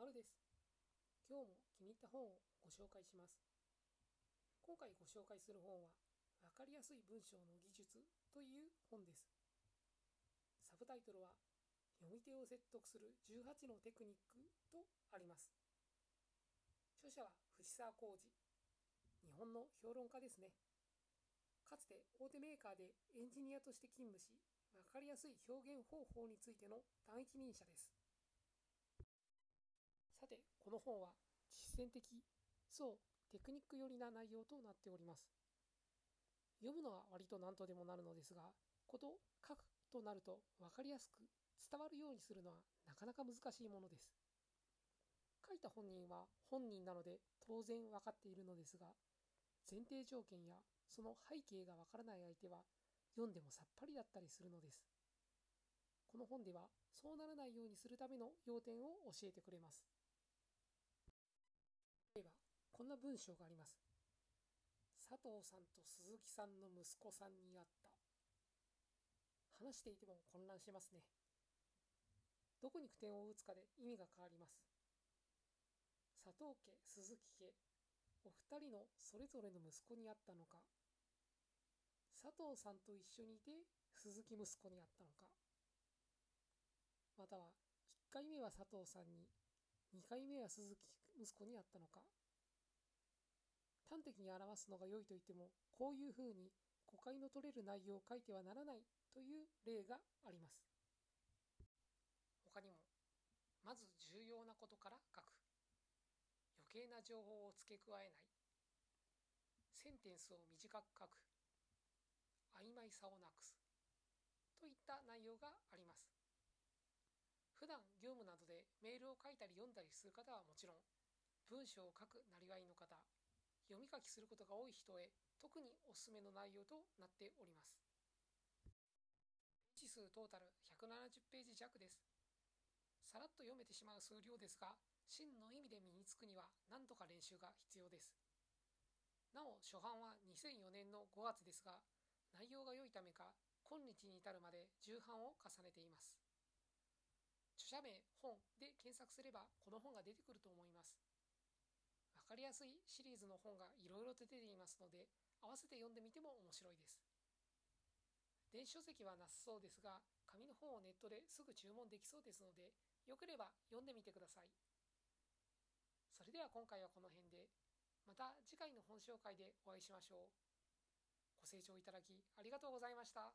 まるです。今日も気に入った本をご紹介します。今回ご紹介する本は分かりやすい文章の技術という本です。サブタイトルは読み手を説得する18のテクニックとあります。著者は藤沢浩二日本の評論家ですね。かつて大手メーカーでエンジニアとして勤務し分かりやすい表現方法についての第一人者です。てこの本は実践的そうテクニック寄りな内容となっております。読むのは割と何とでもなるのですがこと書くとなると分かりやすく伝わるようにするのはなかなか難しいものです。書いた本人は本人なので当然分かっているのですが前提条件やその背景がわからない相手は読んでもさっぱりだったりするのです。この本ではそうならないようにするための要点を教えてくれます。例えばこんな文章があります。佐藤さんと鈴木さんの息子さんに会った。話していても混乱しますね。どこに句点を打つかで意味が変わります。佐藤家鈴木家お二人のそれぞれの息子に会ったのか。佐藤さんと一緒にいて鈴木息子に会ったのか。または1回目は佐藤さんに2回目は鈴木息子に会ったのか？端的に表すのが良いと言ってもこういうふうに誤解の取れる内容を書いてはならないという例があります。他にもまず重要なことから書く。余計な情報を付け加えない。センテンスを短く書く。曖昧さをなくす。といった内容があります。普段業務などでメールを書いたり読んだりする方はもちろん文章を書くなりわいの方読み書きすることが多い人へ特におすすめの内容となっております。ページ数トータル170ページ弱です。さらっと読めてしまう数量ですが真の意味で身につくには何とか練習が必要です。なお初版は2004年の5月ですが内容が良いためか今日に至るまで重版を重ねています。著者名本で検索すればこの本が出てくると思います。かりやすいシリーズの本がいろいろと出ていますので合わせて読んでみても面白いです。電子書籍はなさそうですが紙の本をネットですぐ注文できそうですのでよければ読んでみてください。それでは今回はこの辺でまた次回の本紹介でお会いしましょう。ご清聴いただきありがとうございました。